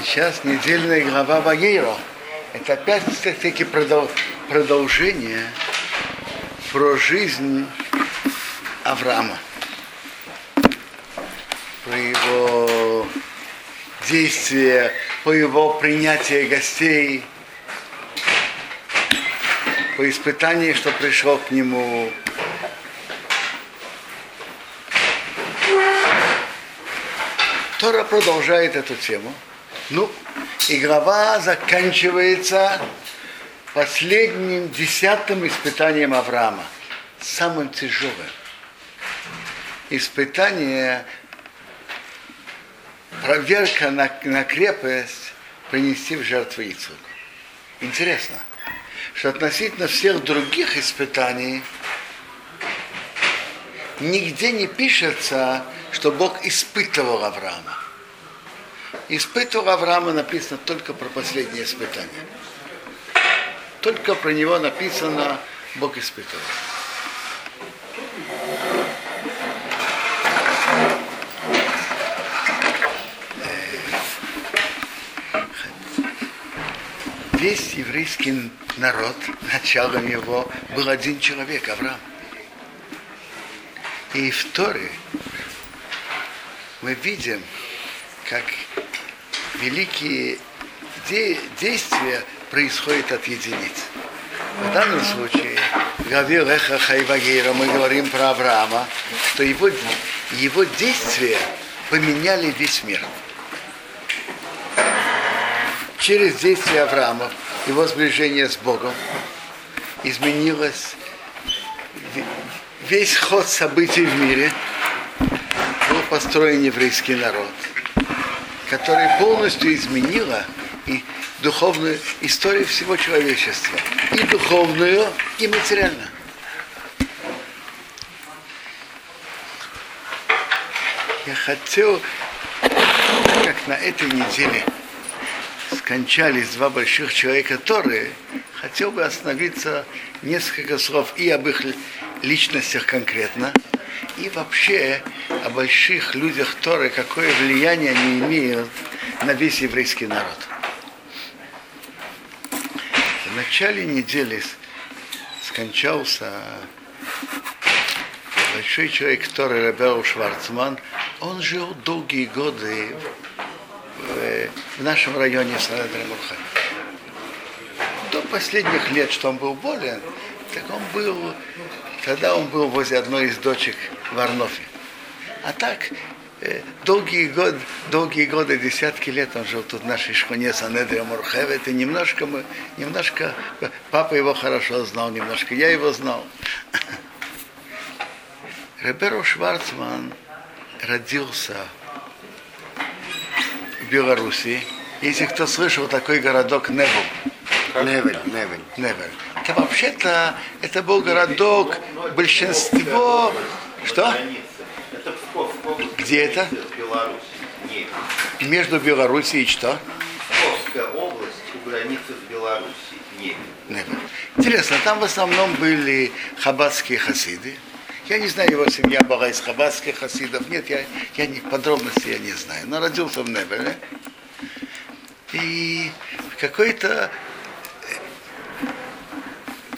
Сейчас недельная глава Вагейро. Это опять таки продолжение про жизнь Авраама. Про его действия, по его принятию гостей, по испытанию, что пришло к нему. Тора продолжает эту тему. Ну, и заканчивается последним десятым испытанием Авраама, самым тяжелым. Испытание, проверка на, на крепость принести в жертву Ицуку. Интересно, что относительно всех других испытаний нигде не пишется, что Бог испытывал Авраама. Испытывал Авраама написано только про последнее испытание. Только про него написано Бог испытывал. Весь еврейский народ, началом его был один человек, Авраам. И в Торе мы видим, как великие де- действия происходят от единиц. В данном случае, Гавил Эха Хайвагейра, мы говорим про Авраама, что его, его действия поменяли весь мир. Через действия Авраама, его сближение с Богом, изменилось весь ход событий в мире, был построен еврейский народ – которая полностью изменила и духовную историю всего человечества. И духовную, и материальную. Я хотел, как на этой неделе скончались два больших человека, которые хотел бы остановиться несколько слов и об их личностях конкретно, и вообще о больших людях Торы, какое влияние они имеют на весь еврейский народ. В начале недели скончался большой человек, который Рабел Шварцман. Он жил долгие годы в, в нашем районе Санадри Мурхай. До последних лет, что он был болен, так он был, когда он был возле одной из дочек в Арнофе. А так, э, долгие годы, долгие годы, десятки лет он жил тут в нашей шхуне Санедрия Мурхевет, и немножко мы, немножко, папа его хорошо знал, немножко я его знал. Реберу Шварцман родился в Беларуси. Если кто слышал, такой городок Невель. Невель, Невель. Невель. Это вообще-то, это был городок, большинство... Что? Где это? Между Белоруссией и что? Псковская область у границы с Белоруссией. Интересно, там в основном были хаббатские хасиды. Я не знаю, его семья была из хаббатских хасидов. Нет, я, я не, подробности я не знаю. Но родился в Невеле. И какой-то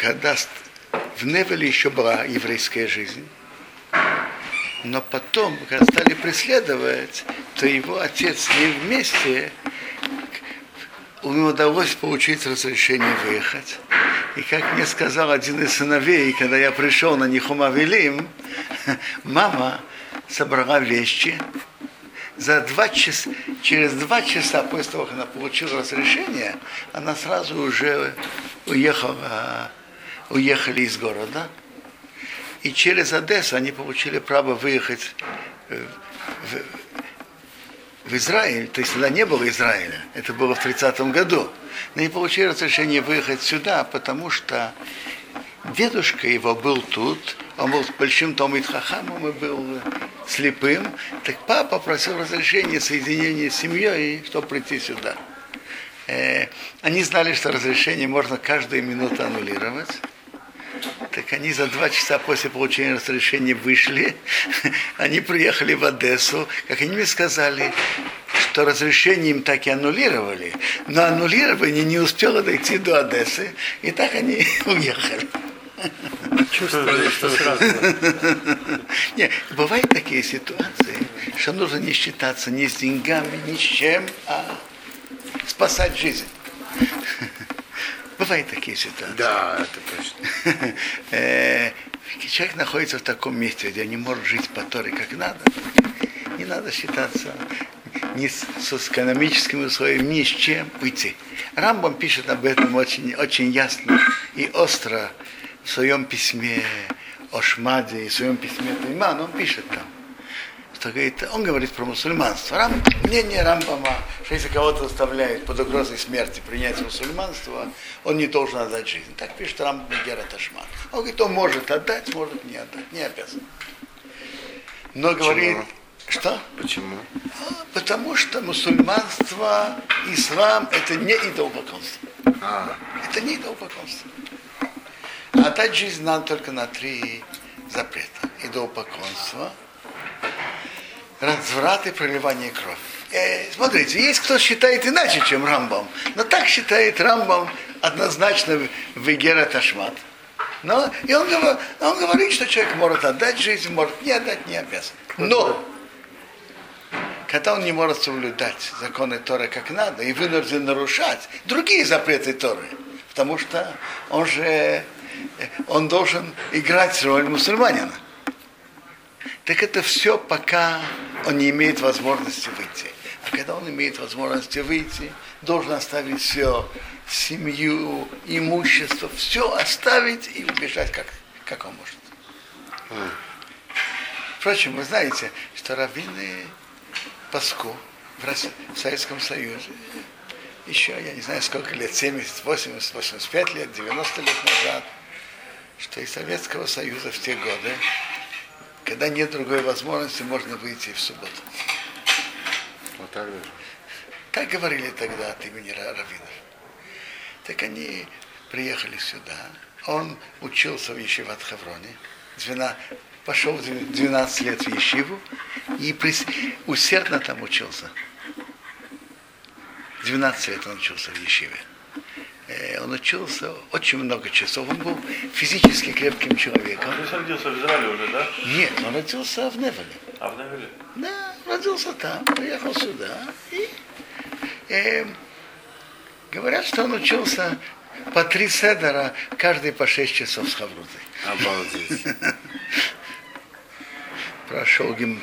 когда в Невеле еще была еврейская жизнь, но потом, когда стали преследовать, то его отец с ним вместе, ему удалось получить разрешение выехать. И как мне сказал один из сыновей, когда я пришел на Нихума Велим, мама собрала вещи, за два часа, через два часа после того, как она получила разрешение, она сразу уже уехала, уехали из города. И через Одессу они получили право выехать в, в Израиль, то есть тогда не было Израиля, это было в 30-м году. Но они получили разрешение выехать сюда, потому что дедушка его был тут, он был большим Томит Хахамом и был слепым, так папа просил разрешения соединения с семьей, чтобы прийти сюда. Они знали, что разрешение можно каждую минуту аннулировать. Так они за два часа после получения разрешения вышли, они приехали в Одессу, как они мне сказали, что разрешение им так и аннулировали, но аннулирование не успело дойти до Одессы, и так они уехали. Чувствовали, что сразу. Не, бывают такие ситуации, что нужно не считаться ни с деньгами, ни с чем, а спасать жизнь. Бывают такие ситуации. Да, это точно. Э, Человек находится в таком месте, где не может жить по Торе как надо. Не надо считаться ни с, с экономическими условиями, ни с чем уйти. Рамбам пишет об этом очень, очень ясно и остро в своем письме о Шмаде и в своем письме Тайман, он пишет там, что говорит, он говорит про мусульманство. Рам, мнение Рамбама, что если кого-то заставляют под угрозой смерти принять мусульманство, он не должен отдать жизнь. Так пишет Рамбам Гера Ташман. Он говорит, он может отдать, может не отдать, не обязан. Но говорит, что? Почему? А, Потому что мусульманство, ислам это не идолопоклонство. А, Это не идолопоклонство. Отдать жизнь надо только на три запрета. Идолопоклонство, разврат и проливание крови. Э, смотрите, есть кто считает иначе, чем Рамбам. Но так считает Рамбам однозначно в в Игера Ташмат. Но, и он, он говорит, что человек может отдать жизнь, может не отдать, не обязан. Но когда он не может соблюдать законы Торы как надо и вынужден нарушать другие запреты Торы, потому что он же э, он должен играть роль мусульманина. Так это все, пока он не имеет возможности выйти. Когда он имеет возможности выйти, должен оставить все, семью, имущество, все оставить и убежать, как, как он может. Впрочем, вы знаете, что раввины Паску в Советском Союзе еще, я не знаю, сколько лет, 70, 80, 85 лет, 90 лет назад, что из Советского Союза в те годы, когда нет другой возможности, можно выйти в субботу. Вот так даже. Так говорили тогда от имени ра- раввинов. Так они приехали сюда. Он учился в Ешиват Хавроне. Двена- пошел в две- 12 лет в Ешиву и прис- усердно там учился. 12 лет он учился в Ешиве. Э, Он учился очень много часов. Он был физически крепким человеком. Ты родился в Израиле уже, да? Нет, он родился в Невеле. А в Невеле? Да, родился там, приехал сюда. И, эм, говорят, что он учился по три седера, каждый по шесть часов с Хаврутой. Обалдеть. Прошел, гим,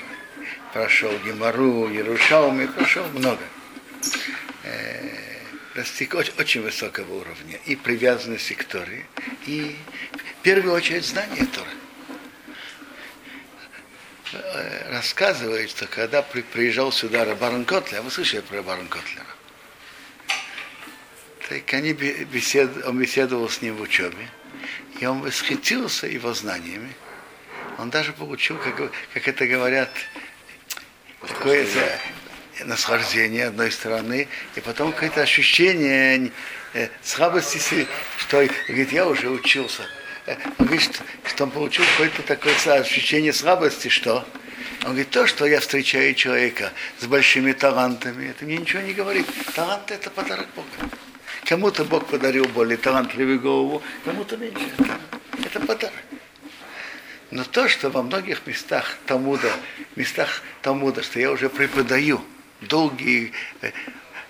прошел Гимару, Ярушауми, прошел много. Э, достиг очень, очень высокого уровня и привязанности к Торе, и в первую очередь знание Торы. Э, Рассказывает, что когда при- приезжал сюда Рабарон Котлер, вы слышали про Рабарон Котлера? Так они бе- бесед, он беседовал с ним в учебе, и он восхитился его знаниями. Он даже получил, как, как это говорят, такое наслаждение одной стороны, и потом какое-то ощущение э, слабости, что говорит, я уже учился. Он говорит, что, что он получил какое-то такое ощущение слабости, что он говорит, то, что я встречаю человека с большими талантами, это мне ничего не говорит. Талант это подарок Бога. Кому-то Бог подарил более талантливую голову, кому-то меньше. Это, подарок. Но то, что во многих местах Талмуда, местах Талмуда, что я уже преподаю долгие, э,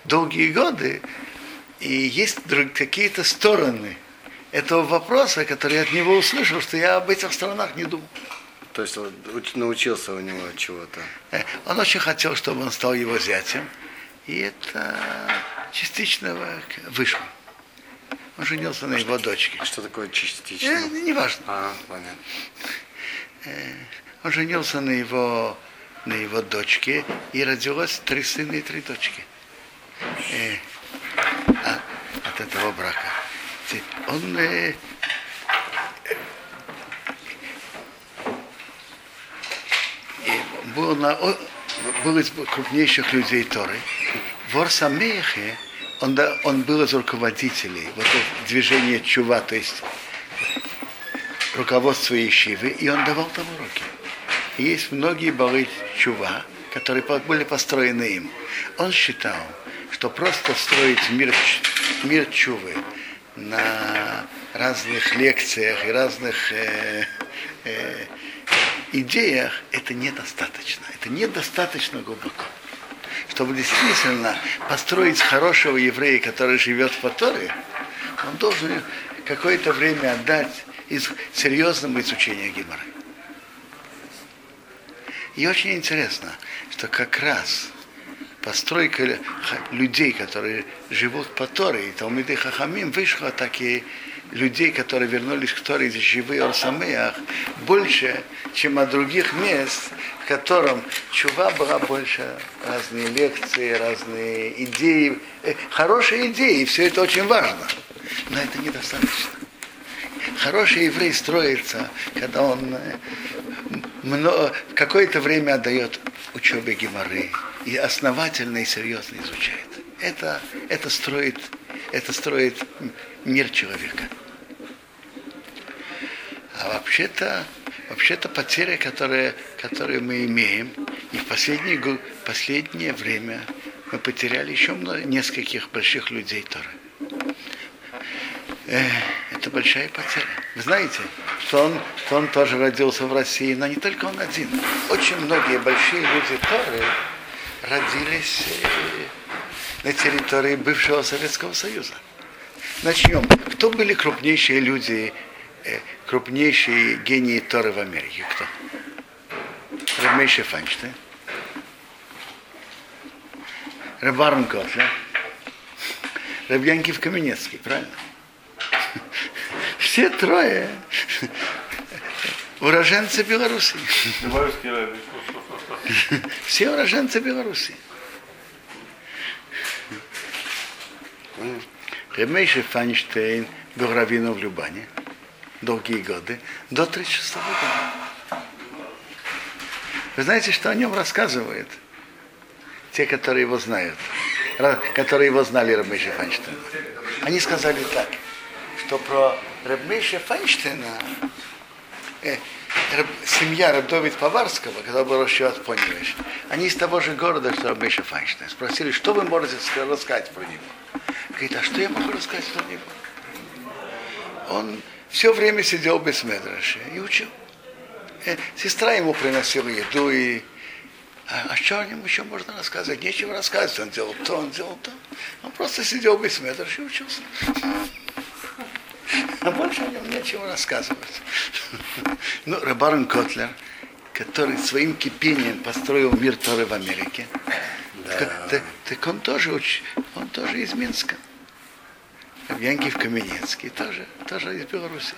долгие годы, и есть какие-то стороны этого вопроса, которые я от него услышал, что я об этих сторонах не думал. То есть уч- научился у него чего-то. Э, Он очень хотел, чтобы он стал его зятем, и это частично вышло. Он женился на его дочке. А что такое частично? Э, Неважно. А, понятно. Он женился на его, на его дочке, и родилось три сына и три дочки. Э, а- от этого брака. Он э, и был, на, был из крупнейших людей Торы. В Орсамехе он, да- он был из руководителей вот это движение Чува, то есть руководство Ешивы, и он давал там уроки. И есть многие балы Чува, которые были построены им. Он считал, что просто строить мир, мир чувы на разных лекциях и разных э, э, идеях, это недостаточно. Это недостаточно глубоко. Чтобы действительно построить хорошего еврея, который живет по Торе, он должен какое-то время отдать из серьезному изучению Гимара. И очень интересно, что как раз постройка людей, которые живут по Торе, и Талмиды Хахамим, вышло такие людей, которые вернулись к Торе из живые Орсамеях, больше, чем от других мест, в котором чува была больше разные лекции, разные идеи, э, хорошие идеи, и все это очень важно. Но это недостаточно. Хороший еврей строится, когда он э, мно- какое-то время отдает учебе геморы и основательно и серьезно изучает. Это, это, строит, это строит мир человека. А вообще-то, вообще-то потеря, которая, которую мы имеем, и в последние, го- последнее время мы потеряли еще много, нескольких больших людей Торы. Это большая потеря. Вы знаете, что он, что он тоже родился в России, но не только он один. Очень многие большие люди Торы родились на территории бывшего Советского Союза. Начнем. Кто были крупнейшие люди, крупнейшие гении Торы в Америке? Кто? Рабмейши Файнштейн. Рабарн Котлер. Рабьянкив Каменецкий, правильно? Все трое уроженцы Беларуси. Рэбби. Все уроженцы Беларуси. Ремейши Файнштейн был раввином в Любане долгие годы, до 36 года. Вы знаете, что о нем рассказывают те, которые его знают, которые его знали Ремейши Файнштейна. Они сказали так, что про Рабмейша Файнштейна э, семья Рабдовид Поварского, когда был расчет Поневич, они из того же города, что Рабмейша Файнштейн, спросили, что вы можете ска- рассказать про него. Говорит, а что я могу рассказать про него? Он все время сидел без медраши и учил. Э, Сестра ему приносила еду и а, а что о нем еще можно рассказывать? Нечего рассказывать. Он делал то, он делал то. Он просто сидел без медраши и учился. А больше о нем нечего рассказывать. Ну, Рабарн Котлер, который своим кипением построил мир Торы в Америке, так, так- так он тоже уч- он тоже из Минска. Янкив Каменецкий тоже, тоже из Беларуси.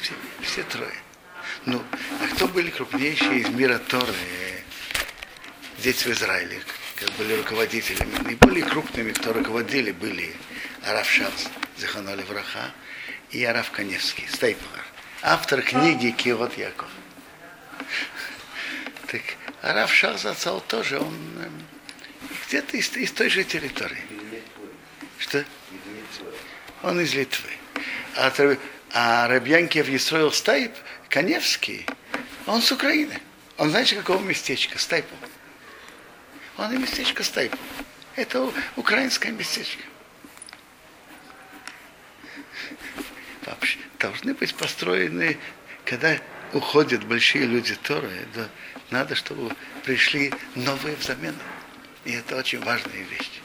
Все, все трое. Ну, а кто были крупнейшие из мира Торы здесь в Израиле, как были руководителями? Наиболее крупными, кто руководили, были Араф Шац, Заханоли Враха, и Араф Каневский, Стейплер, автор книги Киот Яков. Так Араф Шахзацал тоже, он эм, где-то из, из той же территории. Что? Он из Литвы. А, а Рабьянкев Естроил Стайп, Каневский, он с Украины. Он знаете, какого местечка? Стайпу. Он и местечко Стайпу. Это украинское местечко. Должны быть построены, когда уходят большие люди Торы, да, надо, чтобы пришли новые взамен. И это очень важная вещь.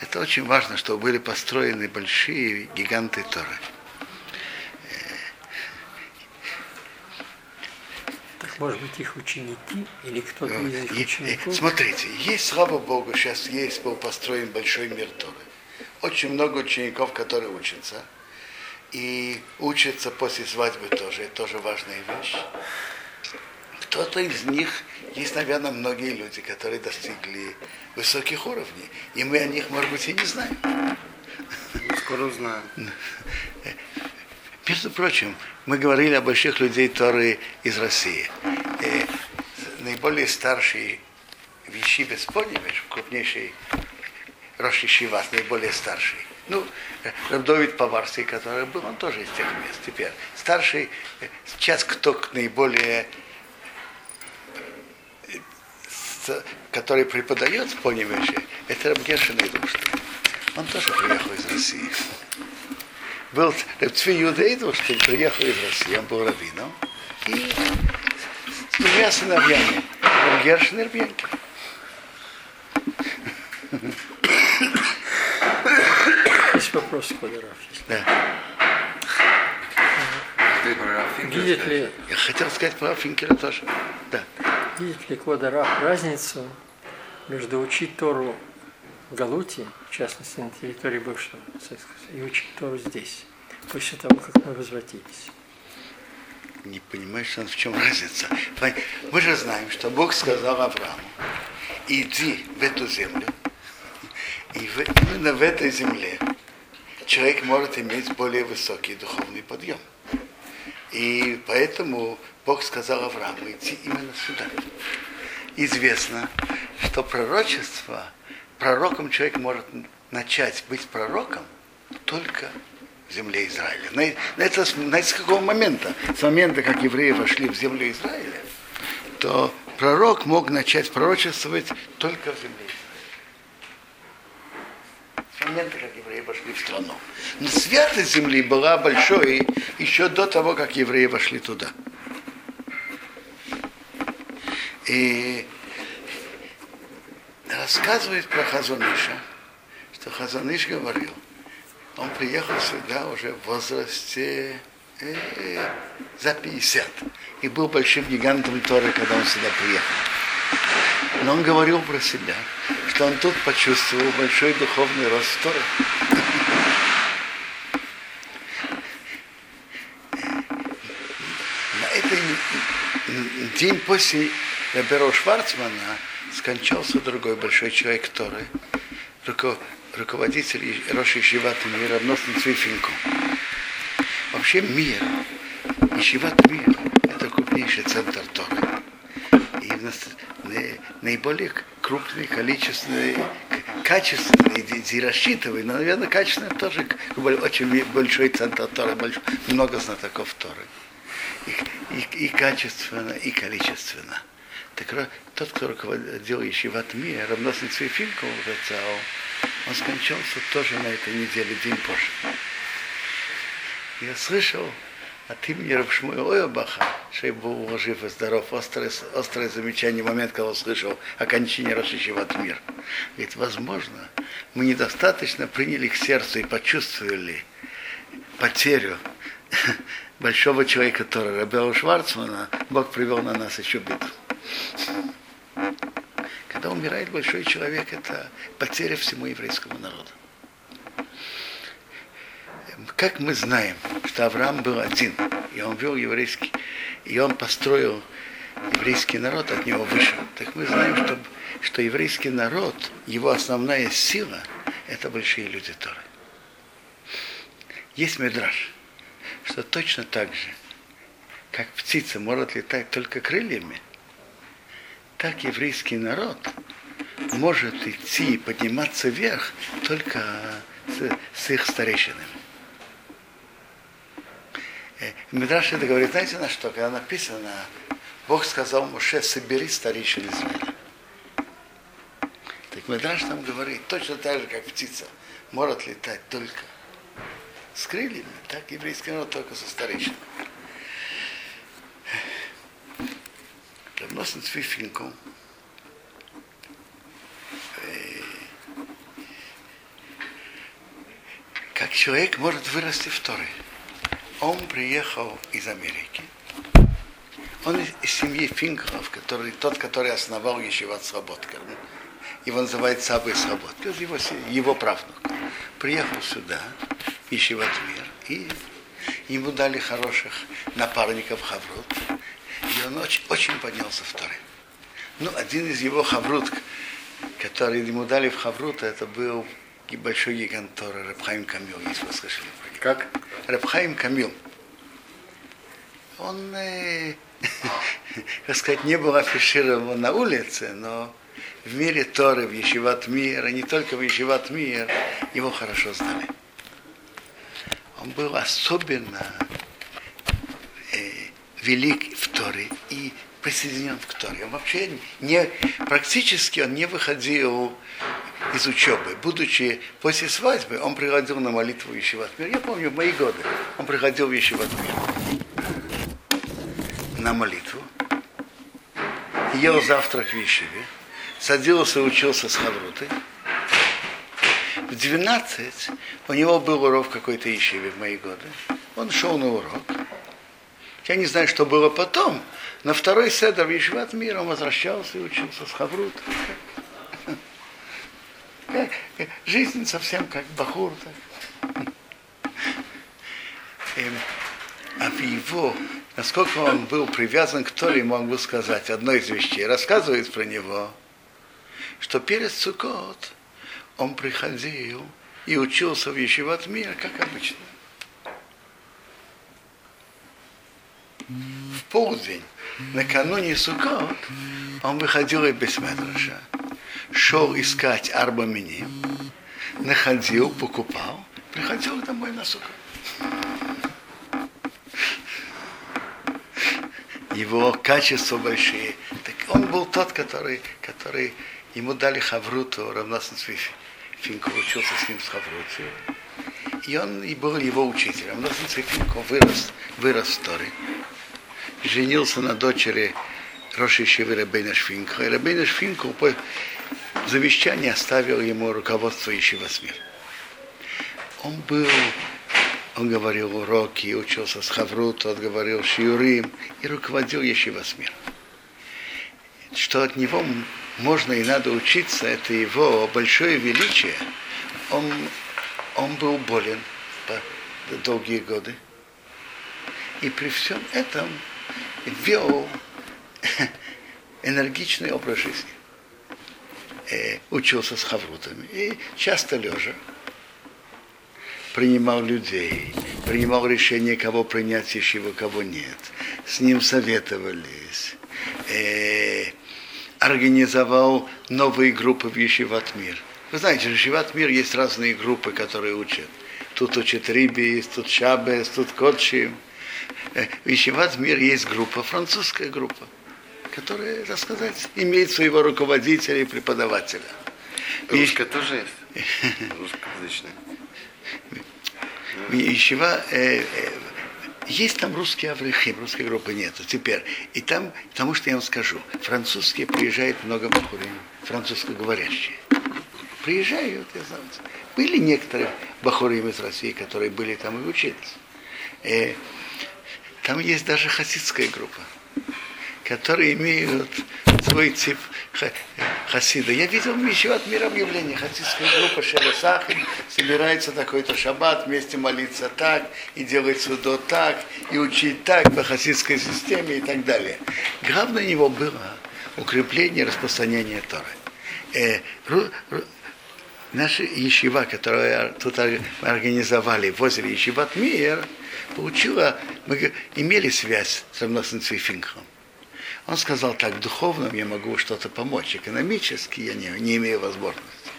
Это очень важно, чтобы были построены большие гиганты Торы. Так, может быть, их ученики или кто-то из их учеников? Смотрите, есть, слава Богу, сейчас есть, был построен большой мир Торы. Очень много учеников, которые учатся. И учатся после свадьбы тоже. Это тоже важная вещь. Кто-то из них, есть, наверное, многие люди, которые достигли высоких уровней. И мы о них, может быть, и не знаем. Скоро узнаем. Между прочим, мы говорили о больших людей Торы из России. Э, наиболее старший в Ешиве Споневич, Роши Шивас, наиболее старший, Ну, Рабдовид Поварский, который был, он тоже из тех мест. Теперь старший, э, сейчас кто наиболее э, который преподает в Поневеше, это Рабгешин Эйдушин. Он тоже приехал из России. Был Рабцви Юда Эйдушин, приехал из России, он был раввином. И с двумя сыновьями, Рабгешин и Рабьянкин. Есть вопрос, Квадоров. есть. Да. Ты про Рафинкеля Видит ли, Я хотел сказать про Финкеля тоже. Да. видит ли Квадоров разницу между учить Тору в Галуте, в частности на территории бывшего Советского Союза, и учить Тору здесь, после того, как мы возвратились? Не понимаешь, в чем разница. Мы же знаем, что Бог сказал Аврааму, иди в эту землю, и в- именно в этой земле человек может иметь более высокий духовный подъем. И поэтому Бог сказал Аврааму идти именно сюда. Известно, что пророчество, пророком человек может начать быть пророком только в земле Израиля. На, это, знаете, с какого момента? С момента, как евреи вошли в землю Израиля, то пророк мог начать пророчествовать только в земле Израиля. Момента, как евреи вошли в страну. Но святость земли была большой еще до того, как евреи вошли туда. И рассказывает про Хазуныша, что Хазуныш говорил, он приехал сюда уже в возрасте э, за 50 и был большим гигантом Торы, когда он сюда приехал. Но он говорил про себя, что он тут почувствовал большой духовный рост. На этот день после Раберо Шварцмана скончался другой большой человек Торы, руко- руководитель Роши Ишиват мира, Равносный Цвифинку. Вообще мир, Ишиват мир, это крупнейший центр Торы. И наиболее крупный, количественный, к- качественный, и- рассчитывай, но, наверное, качественный тоже очень большой центр Торы, много знатоков Торы. И, и- и качественно, и количественно. Так тот, кто руководил Ешиват Мия, равносный Цвифинку, он скончался тоже на этой неделе, день позже. Я слышал от имени Рабшмуя Ойобаха, что был жив и здоров, острое, острое замечание, момент, когда услышал о кончине Рашишеват мир. Говорит, возможно, мы недостаточно приняли к сердцу и почувствовали потерю большого человека, который Рабела Шварцмана, Бог привел на нас еще беду. Когда умирает большой человек, это потеря всему еврейскому народу. Как мы знаем, что Авраам был один, и он вел еврейский, и он построил еврейский народ, от него вышел. Так мы знаем, что, что еврейский народ, его основная сила, это большие люди Торы. Есть медраж, что точно так же, как птица может летать только крыльями, так еврейский народ может идти и подниматься вверх только с, с их старейшинами. Э, Мидраш это говорит, знаете на что? Когда написано, Бог сказал Моше, собери старейшин Израиля. Так Мидраш там говорит, точно так же, как птица может летать только с крыльями, так еврейский народ только со старейшинами. Равносно Цвифинку, как человек может вырасти в Торе. Он приехал из Америки. Он из, семьи Финкеров, который, тот, который основал Ешиват Слободка. Его называют Сабой Слободка, его, его правнук. Приехал сюда, в Ешиват Мир, и ему дали хороших напарников Хаврут. И он очень, очень поднялся в Торе. Ну, один из его Хаврут, который ему дали в Хаврут, это был большой гигант Тора Рабхаим Камил, если вы слышали про него. Как? Рабхаим Камил. Он, э, как сказать, не был афиширован на улице, но в мире Торы, в Ешиват Мир, и не только в Ешиват Мир, его хорошо знали. Он был особенно э, велик в Торе и присоединен к Торе. Он вообще не, практически он не выходил из учебы. Будучи после свадьбы, он приходил на молитву в Ешиват Мир. Я помню, в мои годы он приходил в Ешиват Мир на молитву, ел завтрак в Ешиве, садился учился с Хаврутой. В 12 у него был урок какой-то Ешиве в мои годы. Он шел на урок. Я не знаю, что было потом. На второй седр в Ешиват мира он возвращался и учился с Хаврутой. Жизнь совсем как Бахур. Так. Эм, а его, насколько он был привязан к Торе, могу сказать, одной из вещей, рассказывает про него, что перед Цукот он приходил и учился в Ешиват мира, как обычно. В полдень, накануне Сукот, он выходил и без медраша шел искать арбамини, находил, покупал, приходил домой на суку. Его качества большие. Так он был тот, который, который ему дали Хавруту, равносно Финку учился с ним с Хавруту. И он и был его учителем. Равносно Финку вырос, вырос в Торе. Женился на дочери Роши Шивы Рабейна Шфинка. И Рабейна Шфинка в завещании оставил ему руководство Ишива Смир. Он был, он говорил уроки, учился с Хаврута, он говорил Шиурим и руководил Ешива Смир. Что от него можно и надо учиться, это его большое величие. Он, он был болен долгие годы. И при всем этом вел энергичный образ жизни э, учился с хаврутами. И часто лежа принимал людей, принимал решение, кого принять ешиву, кого нет. С ним советовались. Э, организовал новые группы в Ешиват Мир. Вы знаете, в Ешиват Мир есть разные группы, которые учат. Тут учат Рибис, тут Шабес, тут Котшим. Э, в Ешиват Мир есть группа, французская группа которая, так сказать, имеет своего руководителя и преподавателя. Русская и... тоже есть? Русскоязычная. Ищева, э, э, есть там русские аврихим, русской группы нету теперь. И там, потому что я вам скажу, французские приезжает много бахурим, французскоговорящие. Приезжают, я знаю. Были некоторые бахурим из России, которые были там и учились. Э, там есть даже хасидская группа которые имеют свой тип хасида. Я видел еще от мира объявления. Хасидская группа Шелесахим собирается такой-то шаббат, вместе молиться так, и делать судо так, и учить так по хасидской системе и так далее. Главное у него было укрепление распространения Торы. Э, ру, ру, наша ешива, которую тут организовали возле ешиват Мир, получила, мы имели связь с Равносным Цвифингом. Он сказал так, духовным я могу что-то помочь, экономически я не, не имею возможности.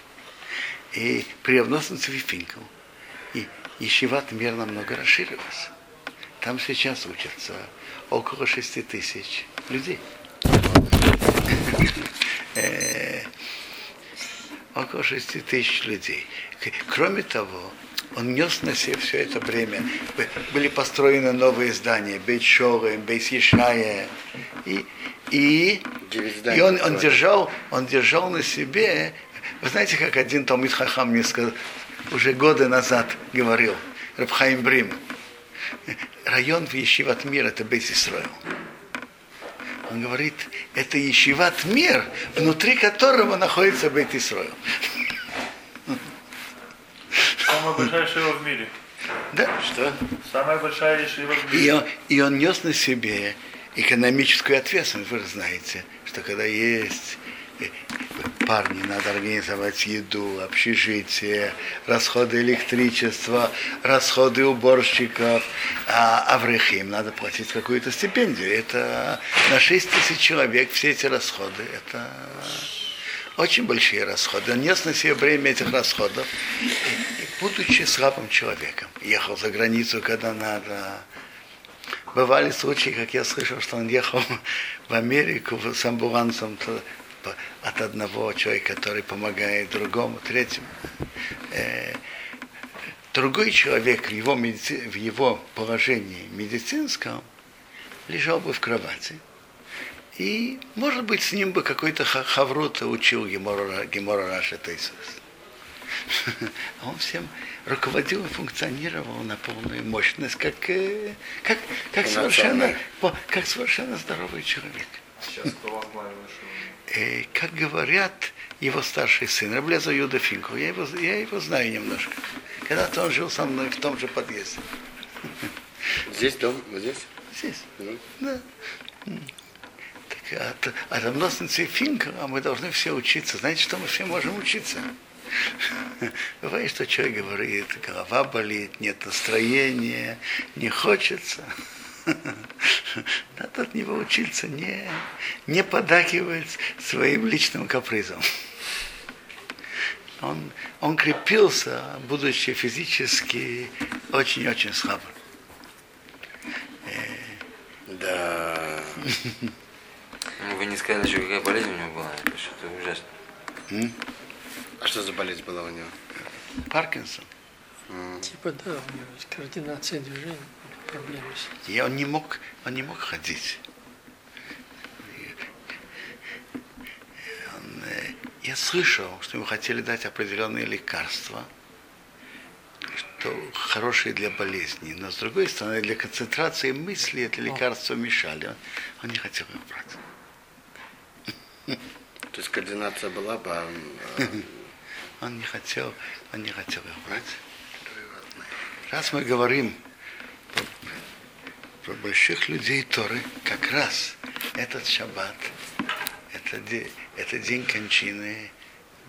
И приобносным цвифинком. И Ешиват мир намного расширилась. Там сейчас учатся около шести тысяч людей. Э, около шести тысяч людей. Кроме того, он нес на себе все это время. Были построены новые здания, Бейт Шоры, Бейт Ешая. И, и, и он, он, держал, он держал на себе, вы знаете, как один Талмит Хахам мне сказал, уже годы назад говорил, Рабхаим Брим, район в Ешиват Мир, это Бейт Исраил. Он говорит, это Ешиват Мир, внутри которого находится Бейт Исраил. Самая большая шива в мире. Да. Что? Самая большая шива в мире. И он, и он нес на себе экономическую ответственность. Вы же знаете, что когда есть э, парни, надо организовать еду, общежитие, расходы электричества, расходы уборщиков, а аврехим надо платить какую-то стипендию. Это на 6 тысяч человек все эти расходы. Это очень большие расходы. Он нес на себе бремя этих расходов, и, и, будучи слабым человеком. Ехал за границу, когда надо. Бывали случаи, как я слышал, что он ехал в Америку с амбулансом от одного человека, который помогает другому, третьему. Э, Другой человек в его, медици- в его положении медицинском лежал бы в кровати. И, может быть, с ним бы какой-то ха- хаврута учил Гемора Раши Тейсус. А он всем руководил и функционировал на полную мощность, как, э, как, как, совершенно, как совершенно здоровый человек. Сейчас кто? Э, как говорят его старший сын, Раблеза Юда Финкл, я его, я его знаю немножко. Когда-то он жил со мной в том же подъезде. Здесь дом, вот здесь? Здесь. Ну, Да. От, от обносницы Финкела мы должны все учиться. Знаете, что мы все можем учиться? Бывает, что человек говорит, голова болит, нет настроения, не хочется. Надо от него учиться не, не подакивать своим личным капризом. Он, он крепился, будучи физически очень-очень слабым. да. Вы не сказали еще, какая болезнь у него была. Это что-то ужасно. А что за болезнь была у него? Паркинсон. Типа да, у него с координацией движений проблемы. с- И он не мог, он не мог ходить. Он, э, я слышал, что ему хотели дать определенные лекарства, что хорошие для болезни, но с другой стороны, для концентрации мысли это лекарства мешали. Он, он не хотел их брать. То есть координация была бы, а, а, Он не хотел, он не хотел их брать. Раз мы говорим про, про больших людей Торы, как раз этот шаббат, это, де- это день кончины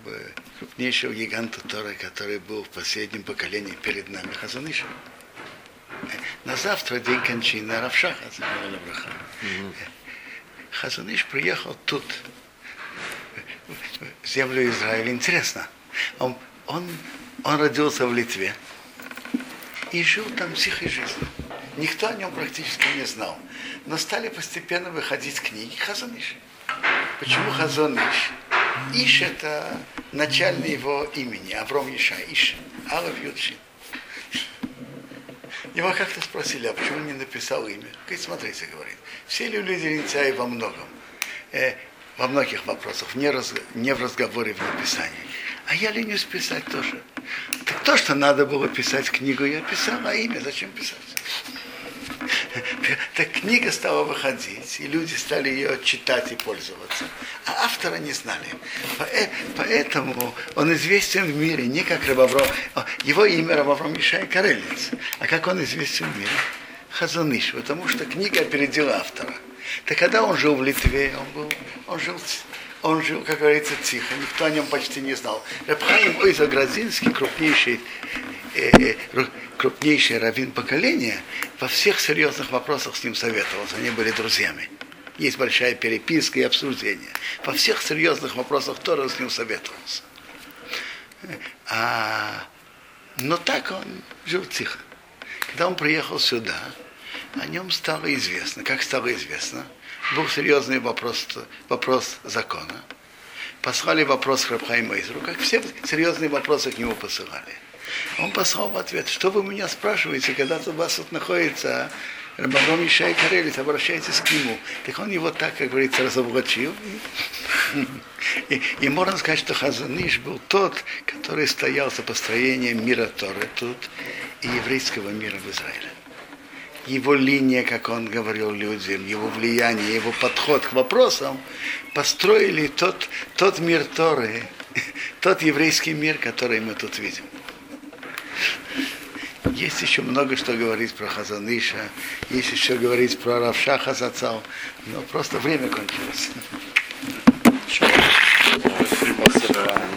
э, крупнейшего гиганта Торы, который был в последнем поколении перед нами, Хазаныша. На завтра день кончины Равшаха, Браха. Хазаныш приехал тут, в землю Израиля. Интересно, он, он, он родился в Литве и жил там тихой жизнью. Никто о нем практически не знал. Но стали постепенно выходить книги Хазаныш. Почему Хазаныш? Иш это начальное его имени, Авром Иша, Иш, Алав Юдшин. Его как-то спросили, а почему не написал имя? Говорит, смотрите, говорит, все люди лентяи во многом, э, во многих вопросах, не, раз, не в разговоре, в написании. А я ленюсь писать тоже. Так то, что надо было писать книгу, я писал, а имя зачем писать? Так книга стала выходить, и люди стали ее читать и пользоваться. А автора не знали. Поэ- Поэтому он известен в мире не как Рабавром. Его имя Рабавром Мишай Карелец. А как он известен в мире? Хазаныш, потому что книга опередила автора. Так когда он жил в Литве, он, был, он, жил, он жил, как говорится, тихо, никто о нем почти не знал. Рабхаим Ойза Грозинский, крупнейший, э, э, ру- крупнейший раввин поколения, во всех серьезных вопросах с ним советовался, они были друзьями. Есть большая переписка и обсуждение. Во всех серьезных вопросах тоже с ним советовался. А, но так он жил тихо. Когда он приехал сюда, о нем стало известно. Как стало известно? Был серьезный вопрос, вопрос закона. Послали вопрос к Рабхайму Изру, как все серьезные вопросы к нему посылали. Он послал в ответ, что вы меня спрашиваете, когда у вас тут находится Рабавром Ишай Карелец, обращайтесь к нему. Так он его так, как говорится, разоблачил. И, и можно сказать, что Хазаныш был тот, который стоял за построением мира Торы тут и еврейского мира в Израиле. Его линия, как он говорил людям, его влияние, его подход к вопросам построили тот, тот мир Торы, тот еврейский мир, который мы тут видим. Есть еще много что говорить про Хазаныша, есть еще говорить про Равша Хазацал, но просто время кончилось.